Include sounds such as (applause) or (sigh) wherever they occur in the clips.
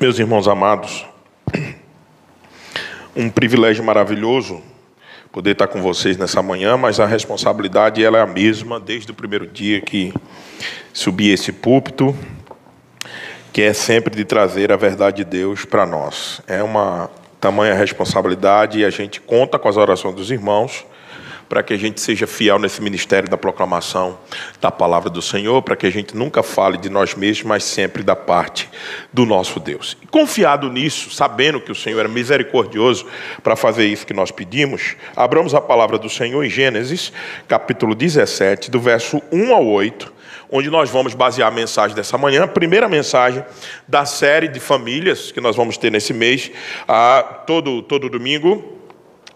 Meus irmãos amados, um privilégio maravilhoso poder estar com vocês nessa manhã, mas a responsabilidade ela é a mesma desde o primeiro dia que subi esse púlpito, que é sempre de trazer a verdade de Deus para nós. É uma tamanha responsabilidade e a gente conta com as orações dos irmãos para que a gente seja fiel nesse ministério da proclamação da palavra do Senhor, para que a gente nunca fale de nós mesmos, mas sempre da parte do nosso Deus. E confiado nisso, sabendo que o Senhor é misericordioso para fazer isso que nós pedimos, abramos a palavra do Senhor em Gênesis, capítulo 17, do verso 1 ao 8 onde nós vamos basear a mensagem dessa manhã, a primeira mensagem da série de famílias que nós vamos ter nesse mês, ah, todo, todo domingo,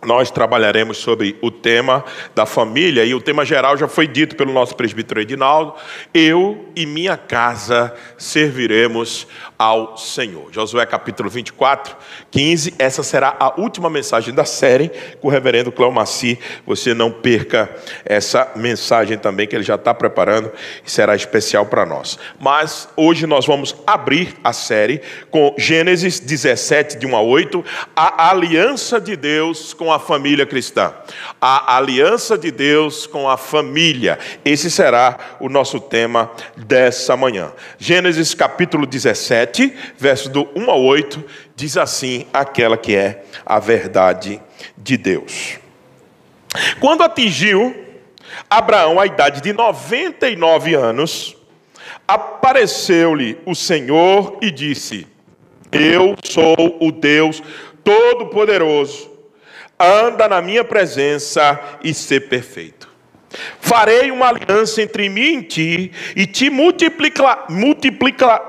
nós trabalharemos sobre o tema da família, e o tema geral já foi dito pelo nosso presbítero Edinaldo: Eu e minha casa serviremos ao Senhor. Josué capítulo 24, 15. Essa será a última mensagem da série com o reverendo Cléo Maci. Você não perca essa mensagem também, que ele já está preparando e será especial para nós. Mas hoje nós vamos abrir a série com Gênesis 17, de 1 a 8, a aliança de Deus com a família cristã. A aliança de Deus com a família. Esse será o nosso tema dessa manhã. Gênesis capítulo 17 7, verso do 1 ao 8, diz assim: aquela que é a verdade de Deus. Quando atingiu Abraão a idade de 99 anos, apareceu-lhe o Senhor e disse: Eu sou o Deus Todo-Poderoso, anda na minha presença e ser perfeito. Farei uma aliança entre mim e ti, e te multiplica, multiplica,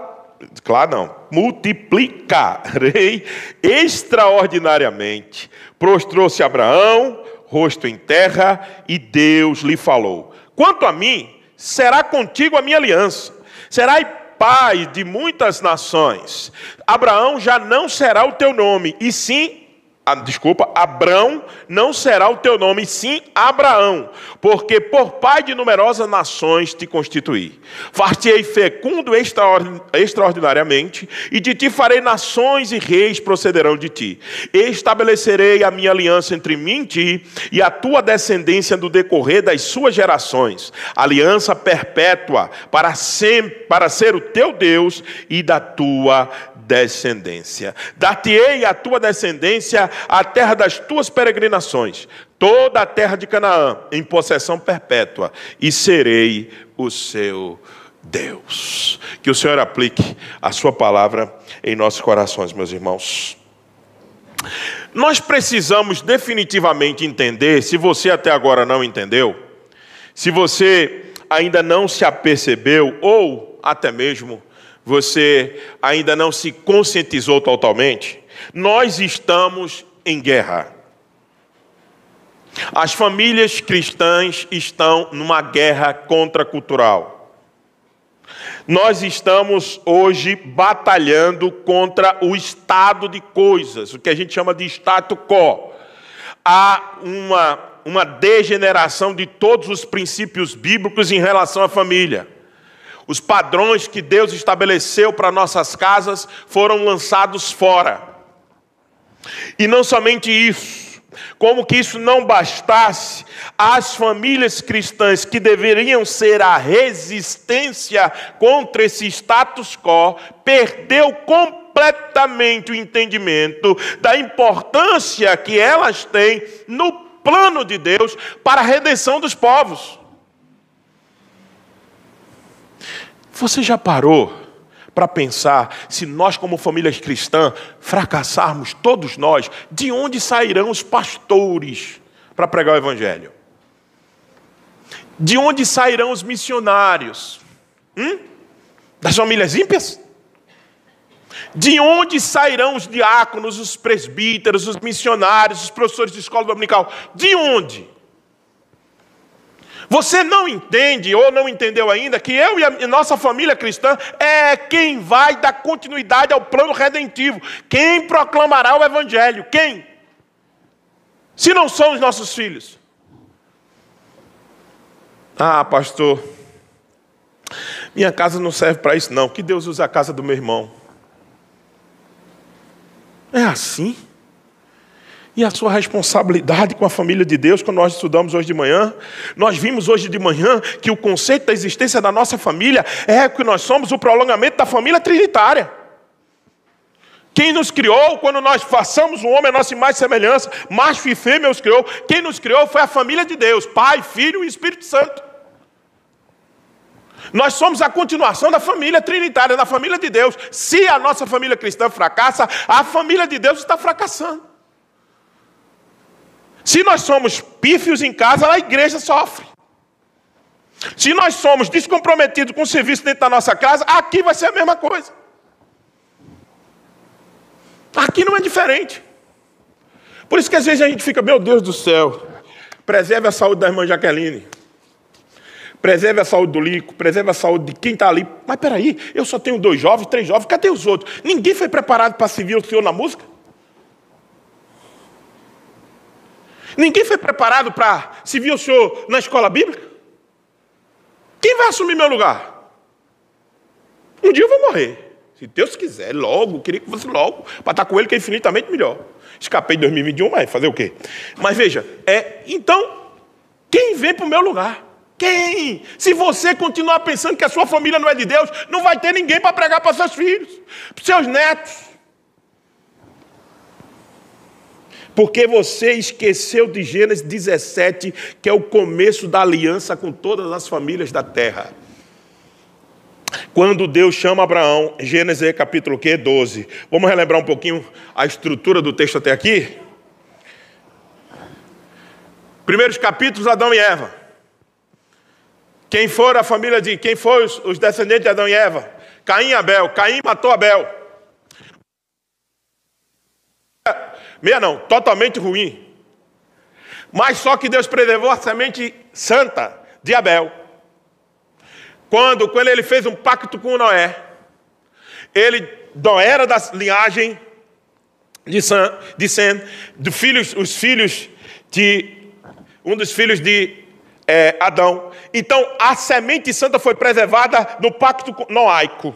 claro não, multiplicarei extraordinariamente. Prostrou-se Abraão, rosto em terra, e Deus lhe falou: Quanto a mim, será contigo a minha aliança, serás pai de muitas nações. Abraão já não será o teu nome, e sim ah, desculpa, Abrão não será o teu nome, sim Abraão, porque por pai de numerosas nações te constituí. Far-te-ei fecundo extraordinariamente, e de ti farei nações e reis procederão de ti. Estabelecerei a minha aliança entre mim e ti, e a tua descendência do decorrer das suas gerações, aliança perpétua para, sempre, para ser o teu Deus e da tua descendência. Dar-te-ei a tua descendência a terra das tuas peregrinações, toda a terra de Canaã, em possessão perpétua, e serei o seu Deus. Que o Senhor aplique a sua palavra em nossos corações, meus irmãos. Nós precisamos definitivamente entender, se você até agora não entendeu, se você ainda não se apercebeu, ou até mesmo você ainda não se conscientizou totalmente, nós estamos em guerra. As famílias cristãs estão numa guerra contracultural. Nós estamos hoje batalhando contra o estado de coisas, o que a gente chama de status quo. Há uma, uma degeneração de todos os princípios bíblicos em relação à família. Os padrões que Deus estabeleceu para nossas casas foram lançados fora. E não somente isso, como que isso não bastasse, as famílias cristãs que deveriam ser a resistência contra esse status quo, perdeu completamente o entendimento da importância que elas têm no plano de Deus para a redenção dos povos. Você já parou para pensar se nós, como famílias cristãs, fracassarmos, todos nós, de onde sairão os pastores para pregar o Evangelho? De onde sairão os missionários? Hum? Das famílias ímpias? De onde sairão os diáconos, os presbíteros, os missionários, os professores de escola dominical? De onde? Você não entende ou não entendeu ainda que eu e a nossa família cristã é quem vai dar continuidade ao plano redentivo, quem proclamará o evangelho, quem? Se não são os nossos filhos. Ah, pastor, minha casa não serve para isso não. Que Deus use a casa do meu irmão. É assim. E a sua responsabilidade com a família de Deus, quando nós estudamos hoje de manhã, nós vimos hoje de manhã que o conceito da existência da nossa família é que nós somos o prolongamento da família trinitária. Quem nos criou, quando nós façamos um homem a nossa imagem e semelhança, macho e fêmea os criou, quem nos criou foi a família de Deus, Pai, Filho e Espírito Santo. Nós somos a continuação da família trinitária, da família de Deus. Se a nossa família cristã fracassa, a família de Deus está fracassando. Se nós somos pífios em casa, a igreja sofre. Se nós somos descomprometidos com o serviço dentro da nossa casa, aqui vai ser a mesma coisa. Aqui não é diferente. Por isso que às vezes a gente fica, meu Deus do céu, preserve a saúde da irmã Jaqueline. Preserve a saúde do Lico, preserve a saúde de quem está ali. Mas peraí, eu só tenho dois jovens, três jovens, cadê os outros? Ninguém foi preparado para servir o Senhor na música? Ninguém foi preparado para servir o Senhor na escola bíblica? Quem vai assumir meu lugar? Um dia eu vou morrer. Se Deus quiser, logo, queria que fosse logo, para estar com Ele, que é infinitamente melhor. Escapei de 2021, mas fazer o quê? Mas veja, é, então, quem vem para o meu lugar? Quem? Se você continuar pensando que a sua família não é de Deus, não vai ter ninguém para pregar para seus filhos, para seus netos. Porque você esqueceu de Gênesis 17, que é o começo da aliança com todas as famílias da terra. Quando Deus chama Abraão, Gênesis capítulo 12. Vamos relembrar um pouquinho a estrutura do texto até aqui? Primeiros capítulos, Adão e Eva. Quem for a família de. Quem foi os, os descendentes de Adão e Eva? Caim e Abel. Caim matou Abel. Meia não, totalmente ruim. Mas só que Deus preservou a semente santa de Abel. Quando, quando ele fez um pacto com Noé, ele, Noé era da linhagem de, Sam, de Sem, do filhos, os filhos de um dos filhos de é, Adão. Então, a semente santa foi preservada no pacto noaico.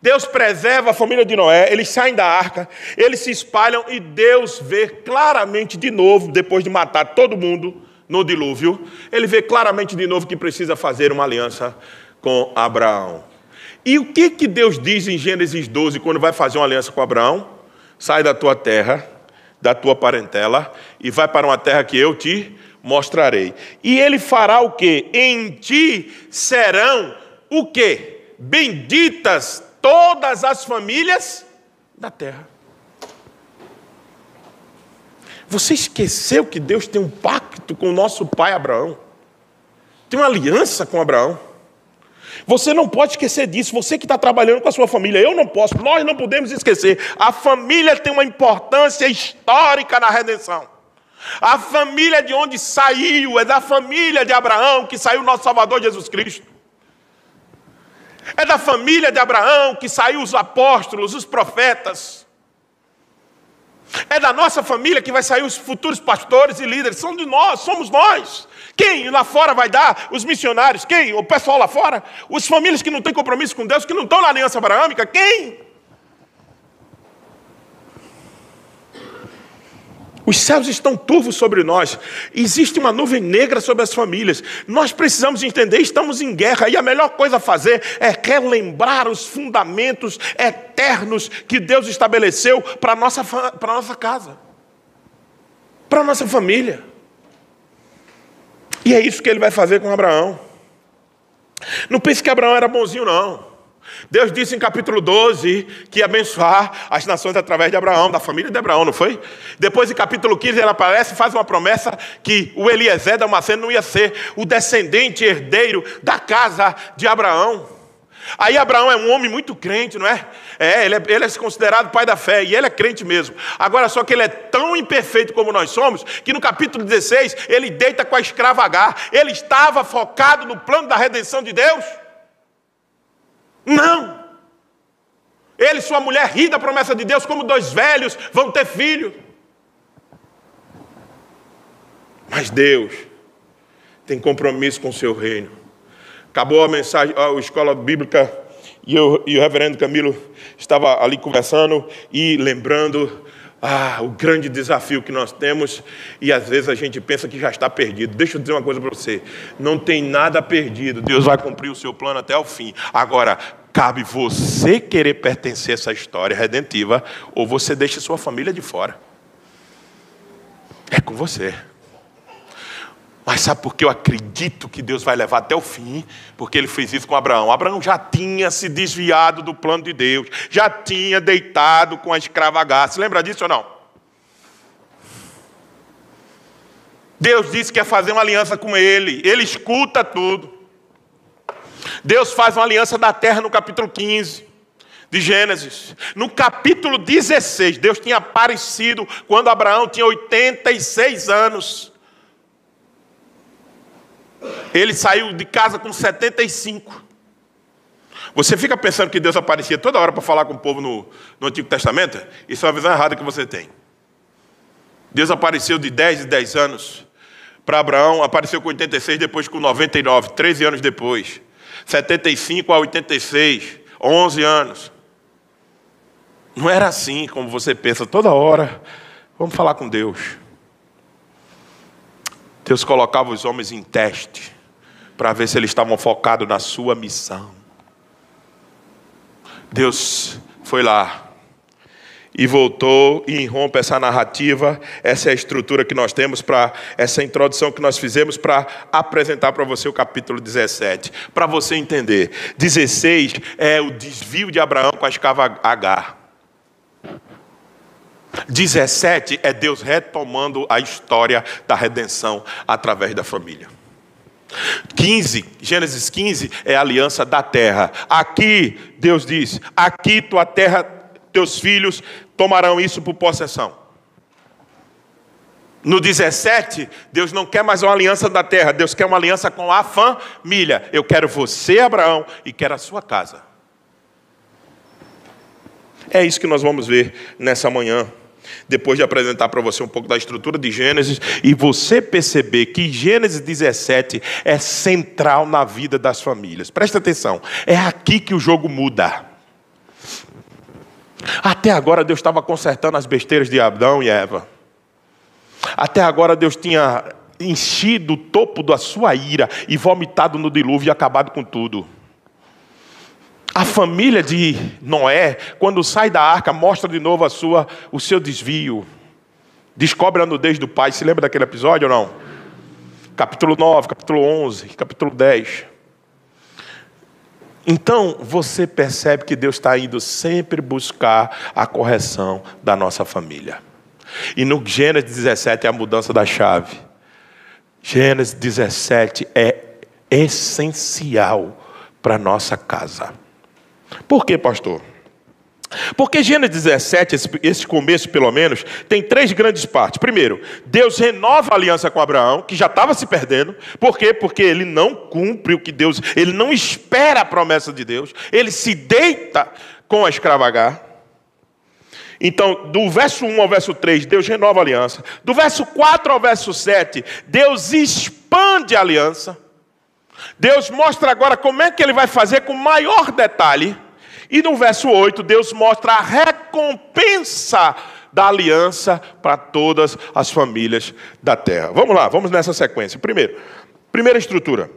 Deus preserva a família de Noé, eles saem da arca, eles se espalham e Deus vê claramente de novo, depois de matar todo mundo no dilúvio, ele vê claramente de novo que precisa fazer uma aliança com Abraão. E o que, que Deus diz em Gênesis 12 quando vai fazer uma aliança com Abraão? Sai da tua terra, da tua parentela, e vai para uma terra que eu te mostrarei. E ele fará o que? Em ti serão o que? Benditas todas as famílias da terra. Você esqueceu que Deus tem um pacto com o nosso pai Abraão? Tem uma aliança com Abraão. Você não pode esquecer disso. Você que está trabalhando com a sua família, eu não posso, nós não podemos esquecer. A família tem uma importância histórica na redenção. A família de onde saiu é da família de Abraão que saiu nosso Salvador Jesus Cristo. É da família de Abraão que saiu os apóstolos, os profetas. É da nossa família que vai sair os futuros pastores e líderes. São de nós, somos nós. Quem lá fora vai dar? Os missionários. Quem? O pessoal lá fora? Os famílias que não têm compromisso com Deus, que não estão na aliança abraâmica. Quem? Os céus estão turvos sobre nós. Existe uma nuvem negra sobre as famílias. Nós precisamos entender, estamos em guerra e a melhor coisa a fazer é relembrar os fundamentos eternos que Deus estabeleceu para a nossa, para nossa casa, para a nossa família. E é isso que ele vai fazer com Abraão. Não pense que Abraão era bonzinho, não. Deus disse em capítulo 12 que ia abençoar as nações através de Abraão, da família de Abraão, não foi? Depois, em capítulo 15, ele aparece e faz uma promessa que o Eliezer Damasceno não ia ser o descendente herdeiro da casa de Abraão. Aí Abraão é um homem muito crente, não é? É ele, é, ele é considerado pai da fé, e ele é crente mesmo. Agora, só que ele é tão imperfeito como nós somos, que no capítulo 16, ele deita com a escrava Agar. Ele estava focado no plano da redenção de Deus. Não. Ele e sua mulher ri da promessa de Deus, como dois velhos vão ter filho. Mas Deus tem compromisso com o seu reino. Acabou a mensagem, a escola bíblica E, eu, e o reverendo Camilo estava ali conversando e lembrando ah, o grande desafio que nós temos, e às vezes a gente pensa que já está perdido. Deixa eu dizer uma coisa para você: não tem nada perdido, Deus vai cumprir o seu plano até o fim. Agora, cabe você querer pertencer a essa história redentiva, ou você deixa sua família de fora. É com você. Mas sabe por que eu acredito que Deus vai levar até o fim? Porque ele fez isso com Abraão. Abraão já tinha se desviado do plano de Deus, já tinha deitado com a escrava Lembra disso ou não? Deus disse que ia fazer uma aliança com ele, ele escuta tudo. Deus faz uma aliança da terra no capítulo 15 de Gênesis. No capítulo 16, Deus tinha aparecido quando Abraão tinha 86 anos. Ele saiu de casa com 75. Você fica pensando que Deus aparecia toda hora para falar com o povo no, no Antigo Testamento? Isso é uma visão errada que você tem. Deus apareceu de 10 em 10 anos. Para Abraão, apareceu com 86, depois com 99, 13 anos depois. 75 a 86, 11 anos. Não era assim como você pensa toda hora. Vamos falar com Deus. Deus colocava os homens em teste para ver se eles estavam focados na sua missão. Deus foi lá e voltou e irrompe essa narrativa, essa é a estrutura que nós temos para essa introdução que nós fizemos para apresentar para você o capítulo 17, para você entender. 16 é o desvio de Abraão com a escava Agar. 17 é Deus retomando a história da redenção através da família. 15, Gênesis 15 é a aliança da terra. Aqui Deus diz: aqui tua terra, teus filhos tomarão isso por possessão. No 17, Deus não quer mais uma aliança da terra, Deus quer uma aliança com a família. Eu quero você, Abraão, e quero a sua casa. É isso que nós vamos ver nessa manhã depois de apresentar para você um pouco da estrutura de Gênesis, e você perceber que Gênesis 17 é central na vida das famílias. Presta atenção, é aqui que o jogo muda. Até agora Deus estava consertando as besteiras de Adão e Eva. Até agora Deus tinha enchido o topo da sua ira e vomitado no dilúvio e acabado com tudo. A família de Noé, quando sai da arca, mostra de novo a sua, o seu desvio. Descobre a nudez do pai. Se lembra daquele episódio ou não? Capítulo 9, capítulo 11, capítulo 10. Então, você percebe que Deus está indo sempre buscar a correção da nossa família. E no Gênesis 17 é a mudança da chave. Gênesis 17 é essencial para nossa casa. Por que, pastor? Porque Gênesis 17, esse, esse, começo pelo menos, tem três grandes partes. Primeiro, Deus renova a aliança com Abraão, que já estava se perdendo. Por quê? Porque ele não cumpre o que Deus, ele não espera a promessa de Deus, ele se deita com a escravagar. Então, do verso 1 ao verso 3, Deus renova a aliança. Do verso 4 ao verso 7, Deus expande a aliança. Deus mostra agora como é que ele vai fazer com maior detalhe. E no verso 8, Deus mostra a recompensa da aliança para todas as famílias da terra. Vamos lá, vamos nessa sequência. Primeiro, primeira estrutura.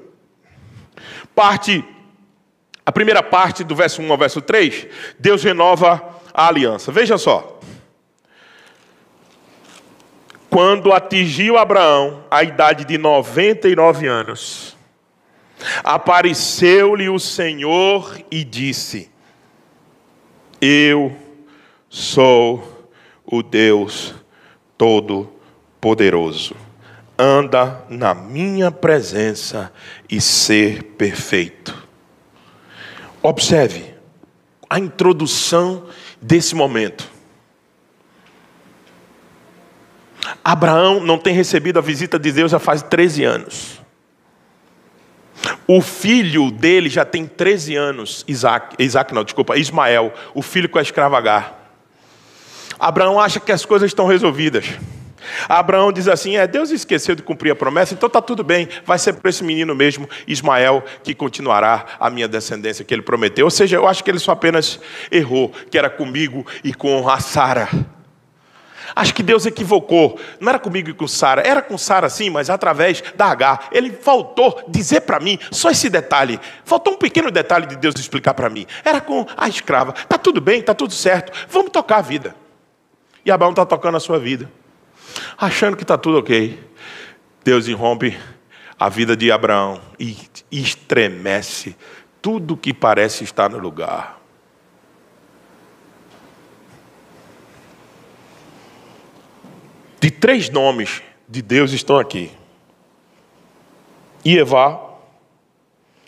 Parte a primeira parte do verso 1 ao verso 3, Deus renova a aliança. Veja só. Quando atingiu Abraão a idade de 99 anos, Apareceu-lhe o Senhor e disse: Eu sou o Deus Todo-Poderoso. Anda na minha presença e ser perfeito. Observe a introdução desse momento. Abraão não tem recebido a visita de Deus já faz 13 anos. O filho dele já tem 13 anos, Isaac, Isaac não, desculpa, Ismael, o filho com a escrava Agar. Abraão acha que as coisas estão resolvidas. Abraão diz assim: é, Deus esqueceu de cumprir a promessa, então está tudo bem, vai ser para esse menino mesmo, Ismael, que continuará a minha descendência que ele prometeu. Ou seja, eu acho que ele só apenas errou, que era comigo e com a Sara. Acho que Deus equivocou. Não era comigo e com Sara, era com Sara sim, mas através da H. Ele faltou dizer para mim só esse detalhe. Faltou um pequeno detalhe de Deus explicar para mim. Era com a escrava. Tá tudo bem, tá tudo certo. Vamos tocar a vida. E Abraão está tocando a sua vida achando que está tudo ok. Deus irrompe a vida de Abraão e estremece tudo que parece estar no lugar. De três nomes de Deus estão aqui. Ievá,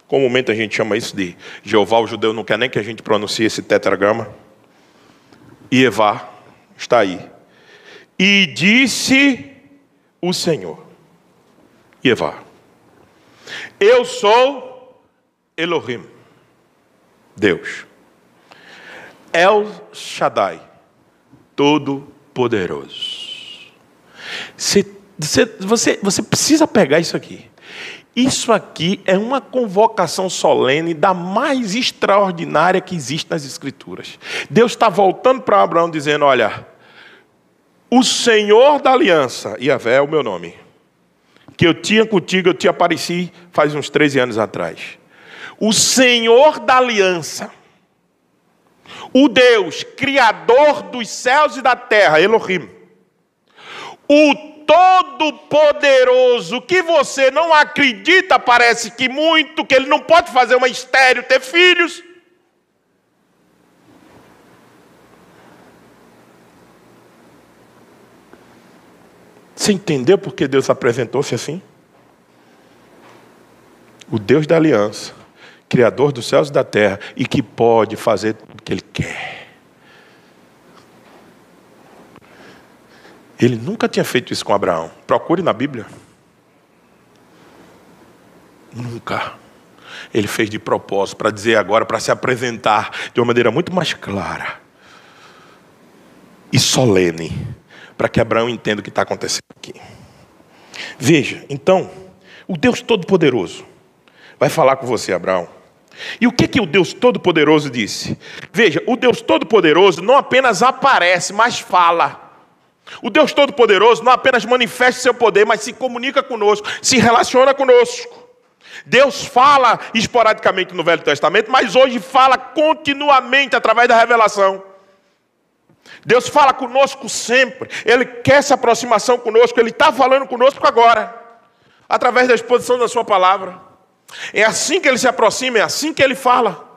comumente a gente chama isso de Jeová, o judeu não quer nem que a gente pronuncie esse tetragrama. Ievá está aí. E disse o Senhor, Eva, eu sou Elohim, Deus, El Shaddai, Todo-Poderoso. Você, você, você precisa pegar isso aqui. Isso aqui é uma convocação solene da mais extraordinária que existe nas Escrituras. Deus está voltando para Abraão dizendo: Olha, o Senhor da aliança, Yahvé é o meu nome, que eu tinha contigo, eu te apareci faz uns 13 anos atrás. O Senhor da aliança, o Deus, Criador dos céus e da terra, Elohim, o Todo-Poderoso, que você não acredita, parece que muito, que ele não pode fazer uma estéreo, ter filhos. Você entendeu por que Deus apresentou-se assim? O Deus da aliança, Criador dos céus e da terra, e que pode fazer o que Ele quer. Ele nunca tinha feito isso com Abraão. Procure na Bíblia. Nunca. Ele fez de propósito para dizer agora, para se apresentar de uma maneira muito mais clara e solene para que Abraão entenda o que está acontecendo aqui. Veja, então, o Deus Todo-Poderoso vai falar com você, Abraão. E o que, que o Deus Todo-Poderoso disse? Veja, o Deus Todo-Poderoso não apenas aparece, mas fala. O Deus Todo-Poderoso não apenas manifesta seu poder, mas se comunica conosco, se relaciona conosco. Deus fala esporadicamente no Velho Testamento, mas hoje fala continuamente através da revelação. Deus fala conosco sempre, Ele quer essa aproximação conosco, Ele está falando conosco agora, através da exposição da Sua palavra. É assim que Ele se aproxima, é assim que Ele fala.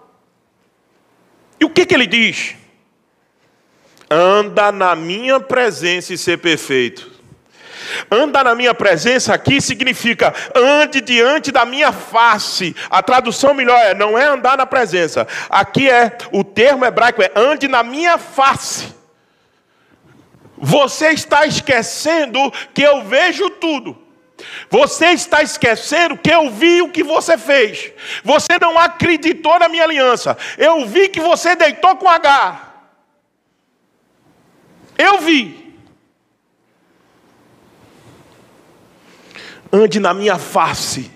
E o que, que Ele diz? Anda na minha presença e ser perfeito. Anda na minha presença aqui significa ande diante da minha face. A tradução melhor é não é andar na presença. Aqui é o termo hebraico é ande na minha face. Você está esquecendo que eu vejo tudo. Você está esquecendo que eu vi o que você fez. Você não acreditou na minha aliança. Eu vi que você deitou com H. Eu vi. Ande na minha face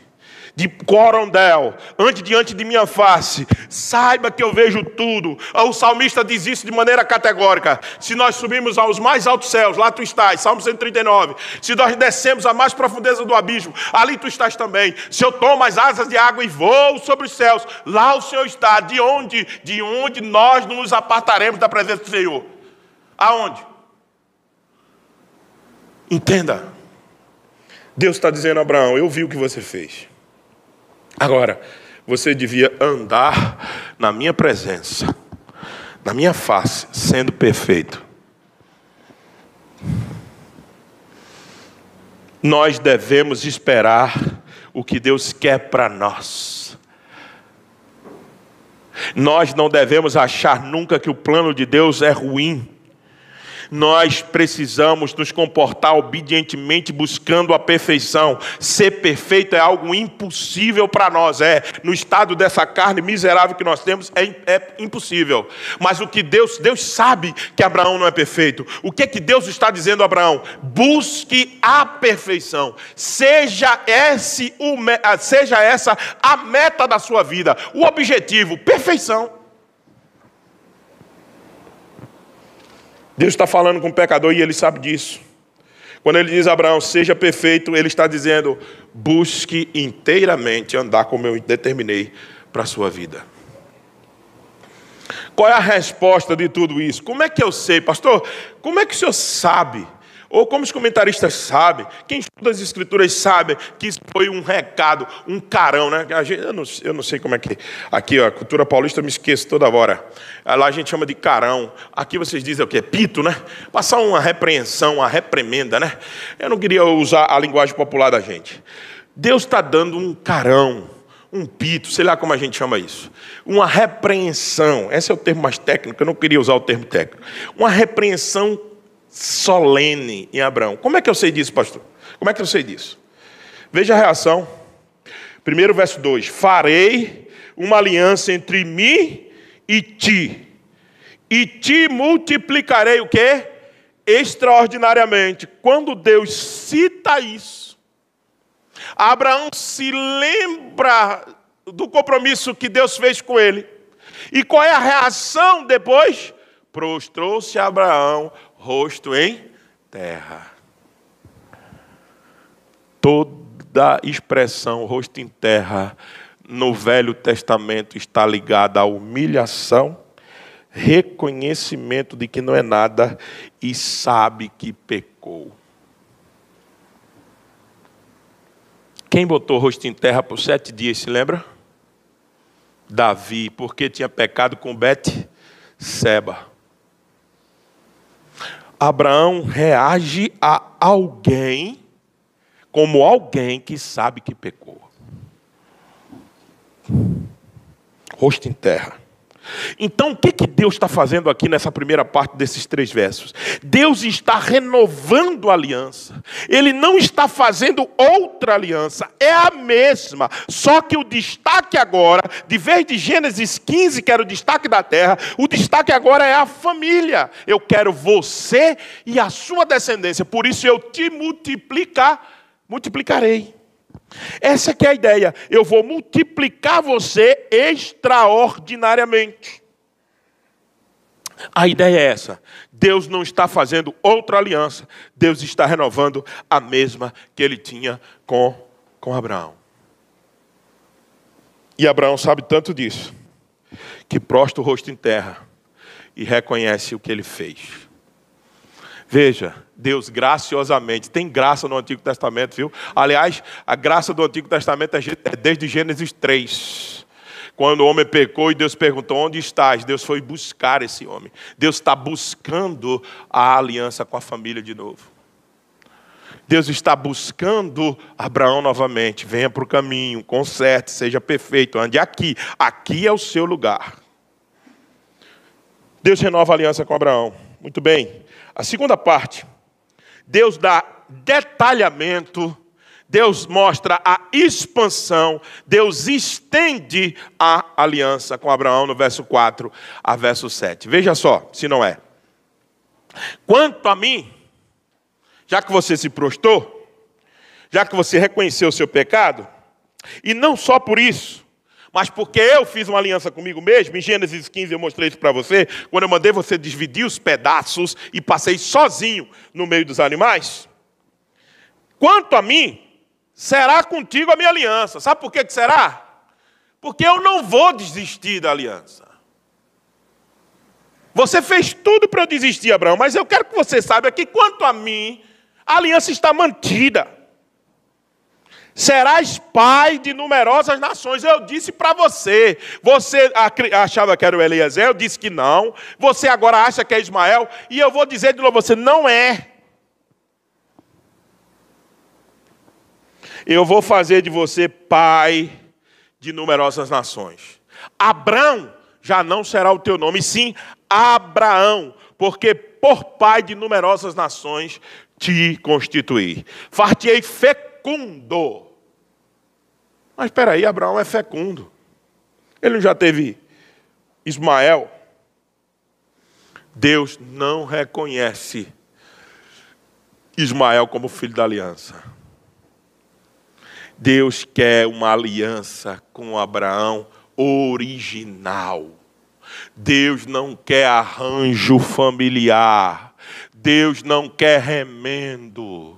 de Corondel, ande diante de minha face, saiba que eu vejo tudo. O salmista diz isso de maneira categórica. Se nós subirmos aos mais altos céus, lá tu estás, Salmo 139. Se nós descemos à mais profundeza do abismo, ali tu estás também. Se eu tomo as asas de água e vou sobre os céus, lá o Senhor está. De onde? De onde nós nos apartaremos da presença do Senhor? Aonde? Entenda. Deus está dizendo a Abraão: Eu vi o que você fez. Agora, você devia andar na minha presença, na minha face, sendo perfeito. Nós devemos esperar o que Deus quer para nós. Nós não devemos achar nunca que o plano de Deus é ruim. Nós precisamos nos comportar obedientemente, buscando a perfeição. Ser perfeito é algo impossível para nós, é. No estado dessa carne miserável que nós temos, é, é, impossível. Mas o que Deus, Deus sabe que Abraão não é perfeito. O que é que Deus está dizendo a Abraão? Busque a perfeição. Seja, esse o, seja essa a meta da sua vida, o objetivo, perfeição. Deus está falando com o pecador e ele sabe disso. Quando ele diz a Abraão, seja perfeito, ele está dizendo, busque inteiramente andar como eu determinei para a sua vida. Qual é a resposta de tudo isso? Como é que eu sei, pastor? Como é que o senhor sabe ou como os comentaristas sabem, quem estuda as escrituras sabe que isso foi um recado, um carão, né? eu, não, eu não sei como é que. Aqui, ó, a cultura paulista, eu me esqueço toda hora. Lá a gente chama de carão. Aqui vocês dizem o quê? Pito, né? Passar uma repreensão, uma reprimenda, né? Eu não queria usar a linguagem popular da gente. Deus está dando um carão, um pito, sei lá como a gente chama isso. Uma repreensão, esse é o termo mais técnico, eu não queria usar o termo técnico. Uma repreensão solene em Abraão. Como é que eu sei disso, pastor? Como é que eu sei disso? Veja a reação. Primeiro verso 2: Farei uma aliança entre mim e ti, e te multiplicarei o quê? Extraordinariamente. Quando Deus cita isso, Abraão se lembra do compromisso que Deus fez com ele. E qual é a reação depois? Prostrou-se Abraão rosto em terra. Toda expressão rosto em terra no Velho Testamento está ligada à humilhação, reconhecimento de que não é nada e sabe que pecou. Quem botou o rosto em terra por sete dias, se lembra? Davi, porque tinha pecado com Bet Seba. Abraão reage a alguém como alguém que sabe que pecou. Rosto em terra. Então, o que, que Deus está fazendo aqui nessa primeira parte desses três versos? Deus está renovando a aliança. Ele não está fazendo outra aliança, é a mesma. Só que o destaque agora, de vez de Gênesis 15, que era o destaque da terra, o destaque agora é a família. Eu quero você e a sua descendência, por isso eu te multiplicar, multiplicarei. Essa é a ideia. Eu vou multiplicar você extraordinariamente. A ideia é essa. Deus não está fazendo outra aliança. Deus está renovando a mesma que ele tinha com, com Abraão. E Abraão sabe tanto disso, que prostra o rosto em terra e reconhece o que ele fez. Veja, Deus graciosamente, tem graça no Antigo Testamento, viu? Aliás, a graça do Antigo Testamento é, é desde Gênesis 3. Quando o homem pecou e Deus perguntou: Onde estás? Deus foi buscar esse homem. Deus está buscando a aliança com a família de novo. Deus está buscando Abraão novamente. Venha para o caminho, conserte, seja perfeito, ande aqui. Aqui é o seu lugar. Deus renova a aliança com Abraão. Muito bem. A segunda parte, Deus dá detalhamento, Deus mostra a expansão, Deus estende a aliança com Abraão no verso 4 a verso 7. Veja só, se não é. Quanto a mim, já que você se prostrou, já que você reconheceu o seu pecado, e não só por isso, mas porque eu fiz uma aliança comigo mesmo, em Gênesis 15 eu mostrei isso para você, quando eu mandei você dividir os pedaços e passei sozinho no meio dos animais. Quanto a mim, será contigo a minha aliança. Sabe por que, que será? Porque eu não vou desistir da aliança. Você fez tudo para eu desistir, Abraão, mas eu quero que você saiba que, quanto a mim, a aliança está mantida serás pai de numerosas nações. Eu disse para você, você achava que era o Eliezer, eu disse que não. Você agora acha que é Ismael, e eu vou dizer de novo, você não é. Eu vou fazer de você pai de numerosas nações. Abrão já não será o teu nome, sim Abraão, porque por pai de numerosas nações te constituí. Fartei fecundo. Mas espera aí, Abraão é fecundo. Ele já teve Ismael? Deus não reconhece Ismael como filho da aliança. Deus quer uma aliança com Abraão original. Deus não quer arranjo familiar. Deus não quer remendo.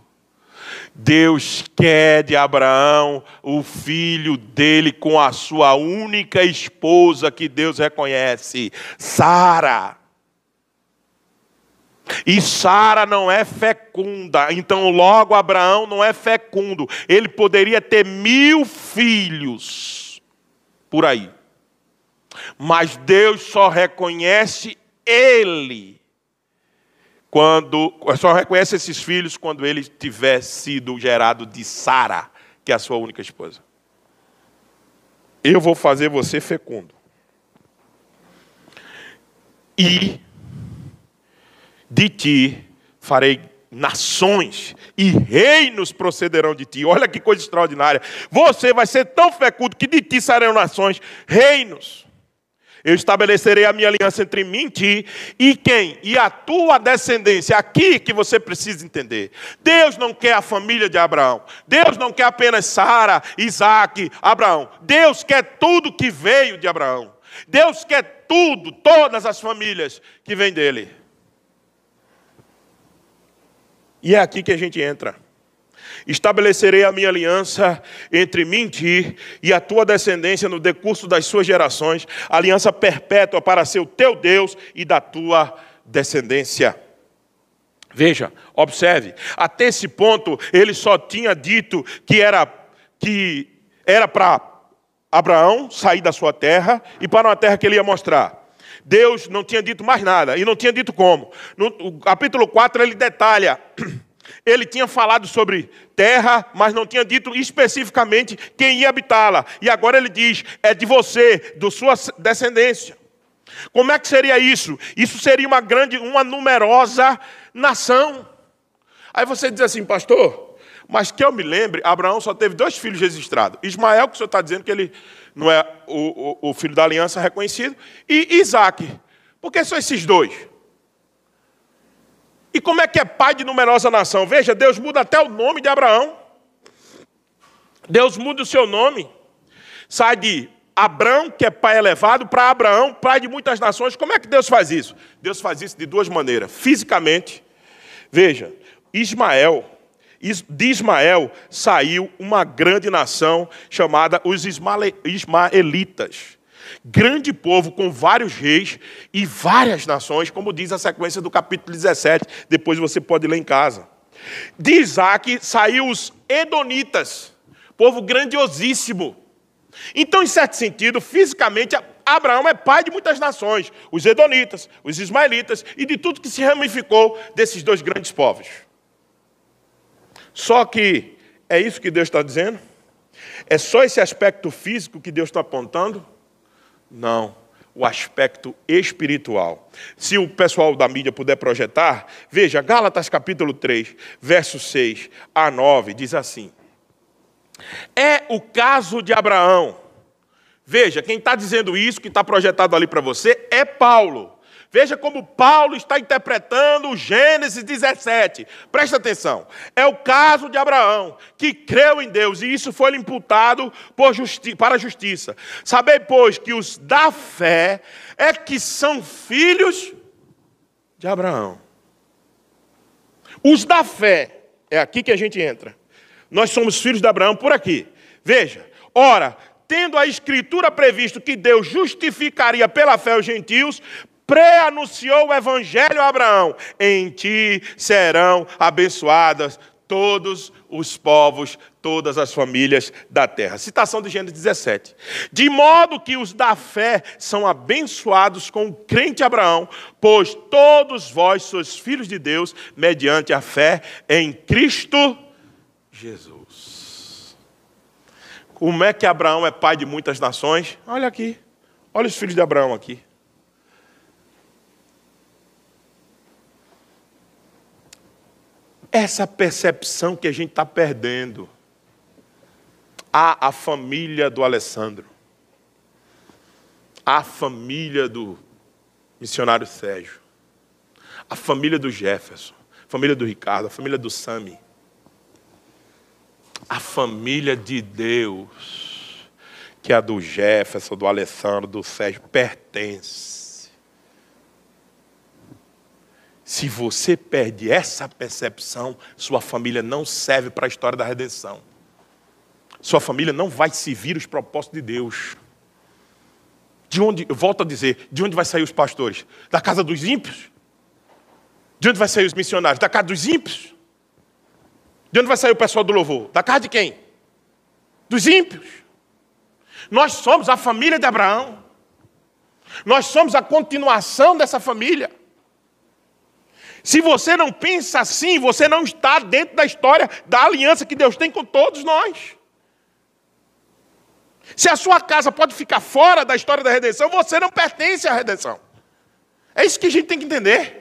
Deus quer de Abraão o filho dele com a sua única esposa que Deus reconhece, Sara. E Sara não é fecunda, então logo Abraão não é fecundo. Ele poderia ter mil filhos por aí, mas Deus só reconhece ele quando só reconhece esses filhos quando ele tiver sido gerado de Sara, que é a sua única esposa. Eu vou fazer você fecundo. E de ti farei nações e reinos procederão de ti. Olha que coisa extraordinária. Você vai ser tão fecundo que de ti sairão nações, reinos. Eu estabelecerei a minha aliança entre mim e ti e quem? E a tua descendência. Aqui que você precisa entender. Deus não quer a família de Abraão. Deus não quer apenas Sara, Isaac, Abraão. Deus quer tudo que veio de Abraão. Deus quer tudo, todas as famílias que vêm dele. E é aqui que a gente entra. Estabelecerei a minha aliança entre mim e ti e a tua descendência no decurso das suas gerações, aliança perpétua para ser o teu Deus e da tua descendência. Veja, observe, até esse ponto ele só tinha dito que era que era para Abraão sair da sua terra e para uma terra que ele ia mostrar. Deus não tinha dito mais nada e não tinha dito como. No capítulo 4 ele detalha ele tinha falado sobre terra, mas não tinha dito especificamente quem ia habitá-la. E agora ele diz: é de você, da sua descendência. Como é que seria isso? Isso seria uma grande, uma numerosa nação. Aí você diz assim, pastor, mas que eu me lembre, Abraão só teve dois filhos registrados. Ismael, que o senhor está dizendo que ele não é o, o, o filho da aliança reconhecido, e Isaac. Por que só esses dois? E como é que é pai de numerosa nação? Veja, Deus muda até o nome de Abraão. Deus muda o seu nome. Sai de Abraão, que é pai elevado, para Abraão, pai de muitas nações. Como é que Deus faz isso? Deus faz isso de duas maneiras. Fisicamente, veja, Ismael, de Ismael saiu uma grande nação chamada os Ismaelitas grande povo com vários reis e várias nações, como diz a sequência do capítulo 17. Depois você pode ler em casa. De Isaac saiu os Edonitas, povo grandiosíssimo. Então, em certo sentido, fisicamente, Abraão é pai de muitas nações, os Edonitas, os Ismaelitas e de tudo que se ramificou desses dois grandes povos. Só que é isso que Deus está dizendo? É só esse aspecto físico que Deus está apontando? Não, o aspecto espiritual. Se o pessoal da mídia puder projetar, veja, Gálatas capítulo 3, verso 6 a 9, diz assim: É o caso de Abraão. Veja, quem está dizendo isso, que está projetado ali para você, é Paulo. Veja como Paulo está interpretando Gênesis 17. Presta atenção. É o caso de Abraão, que creu em Deus, e isso foi lhe imputado justi para a justiça. Sabei, pois, que os da fé é que são filhos de Abraão. Os da fé, é aqui que a gente entra. Nós somos filhos de Abraão por aqui. Veja, ora, tendo a Escritura previsto que Deus justificaria pela fé os gentios, pré-anunciou o evangelho a Abraão: em ti serão abençoadas todos os povos, todas as famílias da terra. Citação de Gênesis 17. De modo que os da fé são abençoados com o crente Abraão, pois todos vós sois filhos de Deus, mediante a fé em Cristo Jesus. Como é que Abraão é pai de muitas nações? Olha aqui. Olha os filhos de Abraão aqui. Essa percepção que a gente está perdendo. Há a família do Alessandro, a família do missionário Sérgio, a família do Jefferson, a família do Ricardo, a família do Sami, a família de Deus, que é a do Jefferson, do Alessandro, do Sérgio, pertence. Se você perde essa percepção, sua família não serve para a história da redenção. Sua família não vai servir os propósitos de Deus. De onde, volto a dizer, de onde vai sair os pastores? Da casa dos ímpios? De onde vai sair os missionários? Da casa dos ímpios? De onde vai sair o pessoal do louvor? Da casa de quem? Dos ímpios. Nós somos a família de Abraão. Nós somos a continuação dessa família. Se você não pensa assim, você não está dentro da história da aliança que Deus tem com todos nós. Se a sua casa pode ficar fora da história da redenção, você não pertence à redenção. É isso que a gente tem que entender.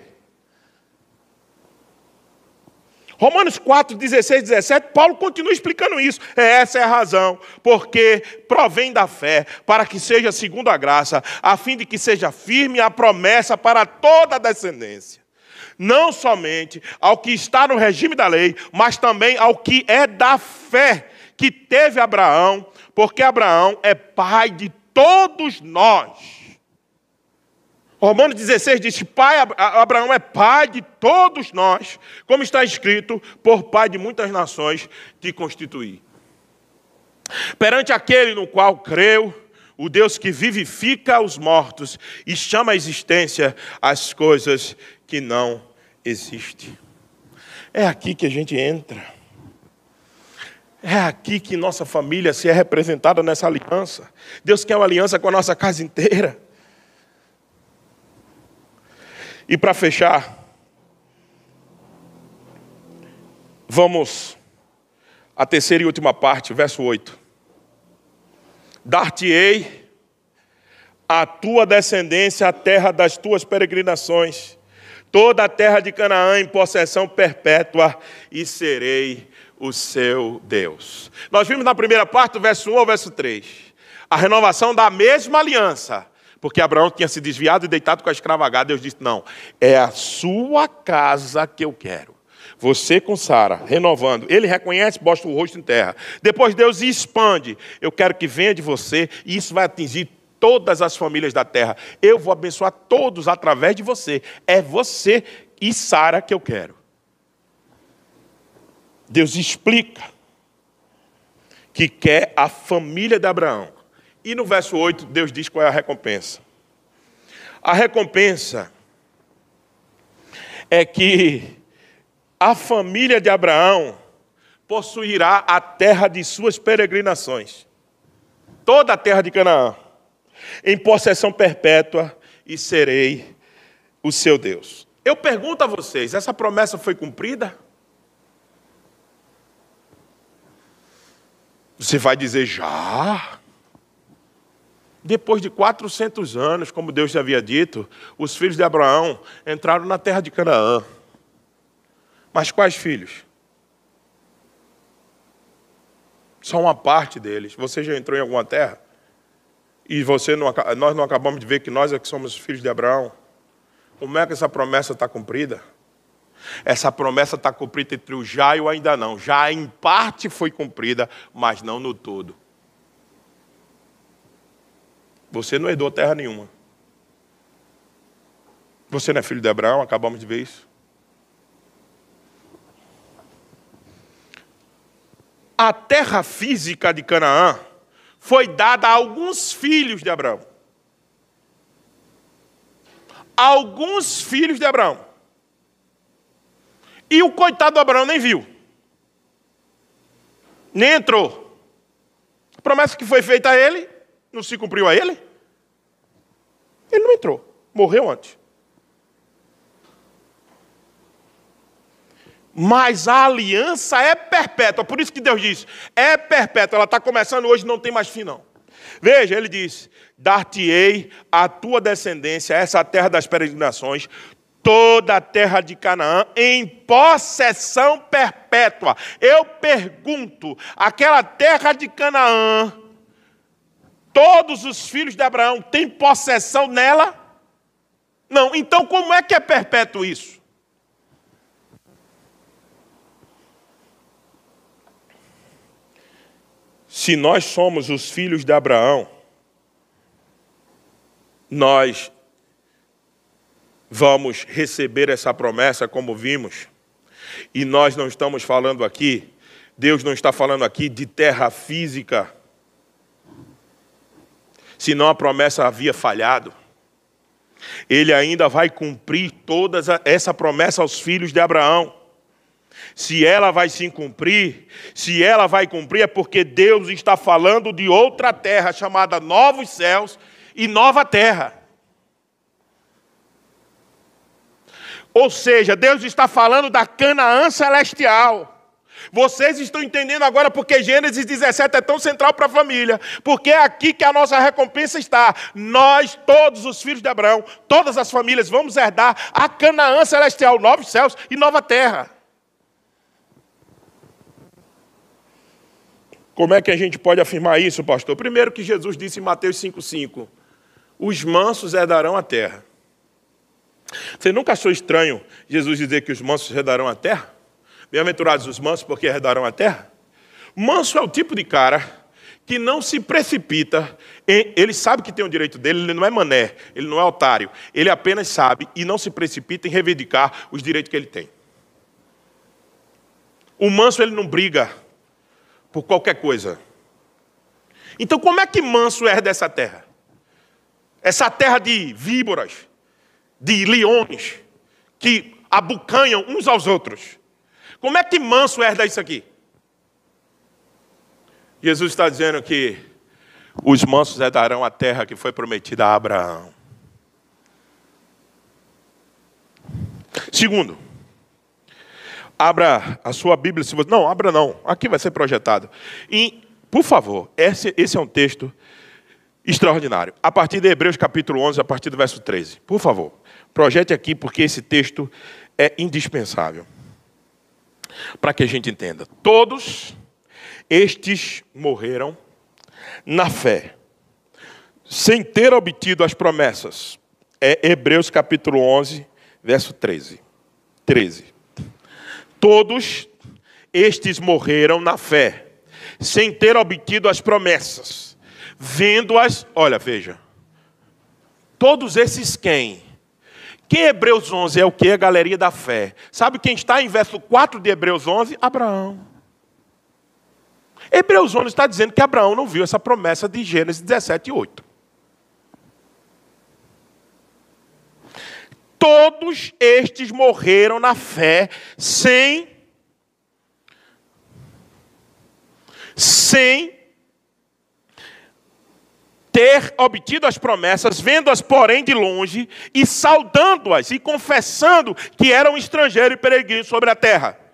Romanos 4, 16, 17, Paulo continua explicando isso. É, essa é a razão, porque provém da fé, para que seja segundo a graça, a fim de que seja firme a promessa para toda a descendência. Não somente ao que está no regime da lei, mas também ao que é da fé que teve Abraão porque Abraão é pai de todos nós. Romanos 16 diz pai, Abraão é pai de todos nós, como está escrito, por pai de muitas nações te constituí. Perante aquele no qual creu, o Deus que vivifica os mortos e chama à existência as coisas que não existem. É aqui que a gente entra. É aqui que nossa família se é representada nessa aliança. Deus quer uma aliança com a nossa casa inteira. E para fechar, vamos à terceira e última parte, verso 8. Dar-te-ei a tua descendência a terra das tuas peregrinações, toda a terra de Canaã em possessão perpétua, e serei o seu Deus. Nós vimos na primeira parte, do verso 1 ao verso 3, a renovação da mesma aliança. Porque Abraão tinha se desviado e deitado com a escravagada. Deus disse: Não, é a sua casa que eu quero. Você com Sara, renovando. Ele reconhece, mostra o rosto em terra. Depois Deus expande. Eu quero que venha de você, e isso vai atingir todas as famílias da terra. Eu vou abençoar todos através de você. É você e Sara que eu quero. Deus explica que quer a família de Abraão. E no verso 8, Deus diz qual é a recompensa. A recompensa é que a família de Abraão possuirá a terra de suas peregrinações, toda a terra de Canaã, em possessão perpétua, e serei o seu Deus. Eu pergunto a vocês: essa promessa foi cumprida? Você vai dizer, já? Depois de 400 anos, como Deus havia dito, os filhos de Abraão entraram na terra de Canaã. Mas quais filhos? Só uma parte deles. Você já entrou em alguma terra? E você não, nós não acabamos de ver que nós é que somos filhos de Abraão? Como é que essa promessa está cumprida? Essa promessa está cumprida entre o já e o ainda não. Já em parte foi cumprida, mas não no todo. Você não herdou terra nenhuma. Você não é filho de Abraão, acabamos de ver isso. A terra física de Canaã foi dada a alguns filhos de Abraão. Alguns filhos de Abraão. E o coitado do Abraão nem viu. Nem entrou. A promessa que foi feita a ele, não se cumpriu a ele. Ele não entrou. Morreu antes. Mas a aliança é perpétua. Por isso que Deus diz: é perpétua. Ela está começando hoje, não tem mais fim, não. Veja, ele diz: Dar-te-ei a tua descendência, essa terra das peregrinações, toda a terra de Canaã em possessão perpétua. Eu pergunto: aquela terra de Canaã, todos os filhos de Abraão têm possessão nela? Não. Então, como é que é perpétuo isso? Se nós somos os filhos de Abraão, nós vamos receber essa promessa, como vimos. E nós não estamos falando aqui, Deus não está falando aqui de terra física, senão a promessa havia falhado. Ele ainda vai cumprir toda essa promessa aos filhos de Abraão. Se ela vai se cumprir, se ela vai cumprir, é porque Deus está falando de outra terra chamada novos céus e nova terra. Ou seja, Deus está falando da Canaã celestial. Vocês estão entendendo agora porque Gênesis 17 é tão central para a família, porque é aqui que a nossa recompensa está. Nós, todos os filhos de Abraão, todas as famílias, vamos herdar a Canaã celestial, novos céus e nova terra. Como é que a gente pode afirmar isso, pastor? Primeiro que Jesus disse em Mateus 5,5: os mansos herdarão a terra. Você nunca achou estranho Jesus dizer que os mansos herdarão a terra? Bem-aventurados os mansos, porque herdarão a terra? Manso é o tipo de cara que não se precipita, ele sabe que tem o direito dele, ele não é mané, ele não é otário, ele apenas sabe e não se precipita em reivindicar os direitos que ele tem. O manso ele não briga por qualquer coisa. Então, como é que manso herda essa terra? Essa terra de víboras, de leões, que abucanham uns aos outros. Como é que manso herda isso aqui? Jesus está dizendo que os mansos herdarão a terra que foi prometida a Abraão. Segundo, abra a sua Bíblia, se você. Não, abra não. Aqui vai ser projetado. E, por favor, esse, esse é um texto extraordinário. A partir de Hebreus capítulo 11, a partir do verso 13. Por favor, projete aqui, porque esse texto é indispensável. Para que a gente entenda. Todos estes morreram na fé, sem ter obtido as promessas. É Hebreus capítulo 11, verso 13. 13. Todos estes morreram na fé, sem ter obtido as promessas vendo-as, olha, veja. Todos esses quem? Quem Hebreus 11 é o que? A galeria da fé. Sabe quem está em verso 4 de Hebreus 11? Abraão. Hebreus 11 está dizendo que Abraão não viu essa promessa de Gênesis 17, 8. Todos estes morreram na fé sem sem ter obtido as promessas, vendo-as, porém, de longe, e saudando-as, e confessando que eram estrangeiro e peregrino sobre a terra.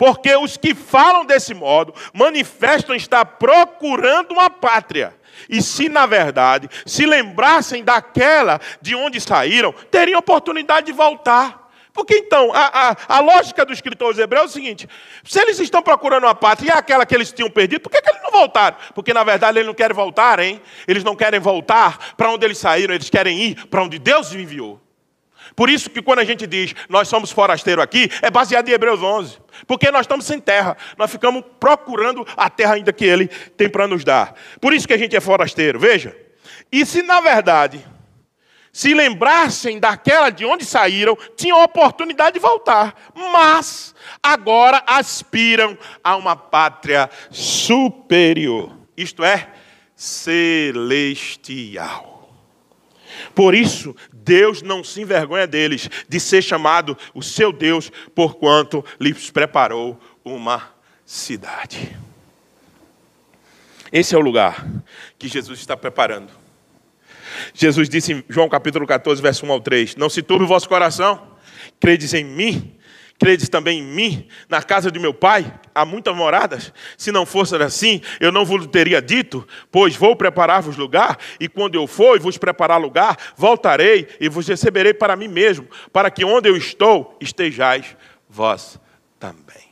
Porque os que falam desse modo manifestam estar procurando uma pátria. E se, na verdade, se lembrassem daquela de onde saíram, teriam oportunidade de voltar. Porque então, a, a, a, lógica do escritor hebreus é o seguinte: se eles estão procurando uma pátria e é aquela que eles tinham perdido, por que, que eles não voltaram? Porque na verdade eles não querem voltar, hein? Eles não querem voltar para onde eles saíram, eles querem ir para onde Deus os enviou. Por isso que quando a gente diz nós somos forasteiros aqui, é baseado em Hebreus 11. Porque nós estamos sem terra, nós ficamos procurando a terra ainda que Ele tem para nos dar. Por isso que a gente é forasteiro, veja. E se na verdade se lembrassem daquela de onde saíram, tinham oportunidade de voltar, mas agora aspiram a uma pátria superior, isto é, celestial. Por isso, Deus não se envergonha deles de ser chamado o seu Deus, porquanto lhes preparou uma cidade. Esse é o lugar que Jesus está preparando Jesus disse em João capítulo 14, verso 1 ao 3: Não se turbe o vosso coração, credes em mim, credes também em mim, na casa de meu pai, há muitas moradas. Se não fosse assim, eu não vos teria dito, pois vou preparar-vos lugar, e quando eu for e vos preparar lugar, voltarei e vos receberei para mim mesmo, para que onde eu estou, estejais vós também.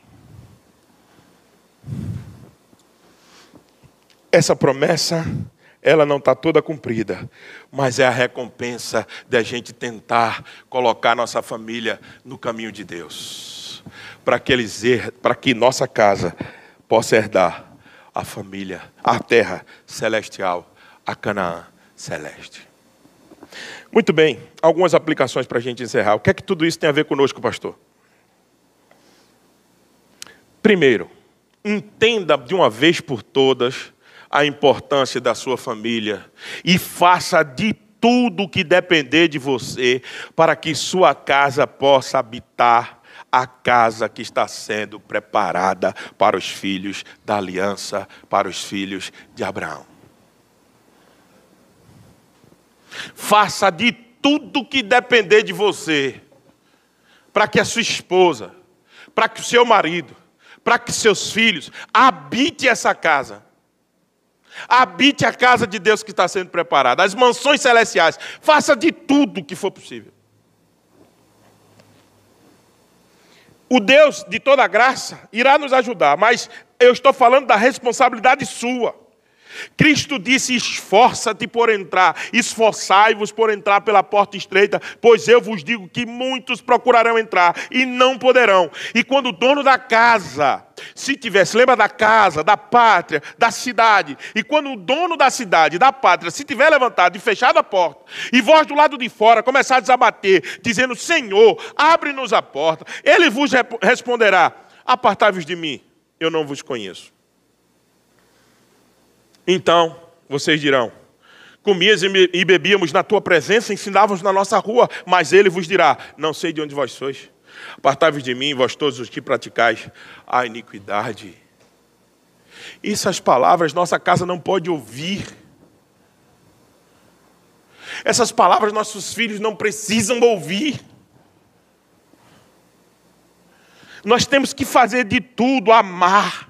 Essa promessa, ela não está toda cumprida, mas é a recompensa da gente tentar colocar nossa família no caminho de Deus, para que eles para que nossa casa possa herdar a família, a terra celestial, a Canaã celeste. Muito bem, algumas aplicações para a gente encerrar. O que é que tudo isso tem a ver conosco, pastor? Primeiro, entenda de uma vez por todas a importância da sua família e faça de tudo que depender de você para que sua casa possa habitar a casa que está sendo preparada para os filhos da aliança, para os filhos de Abraão. Faça de tudo que depender de você para que a sua esposa, para que o seu marido, para que seus filhos habite essa casa Habite a casa de Deus que está sendo preparada, as mansões celestiais. Faça de tudo que for possível. O Deus de toda graça irá nos ajudar, mas eu estou falando da responsabilidade sua. Cristo disse: esforça-te por entrar, esforçai-vos por entrar pela porta estreita, pois eu vos digo que muitos procurarão entrar e não poderão. E quando o dono da casa, se tivesse, lembra da casa, da pátria, da cidade, e quando o dono da cidade, da pátria, se tiver levantado e fechado a porta, e vós do lado de fora começar a desabater, dizendo: Senhor, abre-nos a porta, ele vos responderá: Apartai-vos de mim, eu não vos conheço. Então vocês dirão: Comias e bebíamos na tua presença, ensinávamos na nossa rua, mas ele vos dirá: Não sei de onde vós sois. Apartai-vos de mim, vós todos os que praticais a iniquidade. Essas palavras nossa casa não pode ouvir. Essas palavras nossos filhos não precisam ouvir. Nós temos que fazer de tudo, amar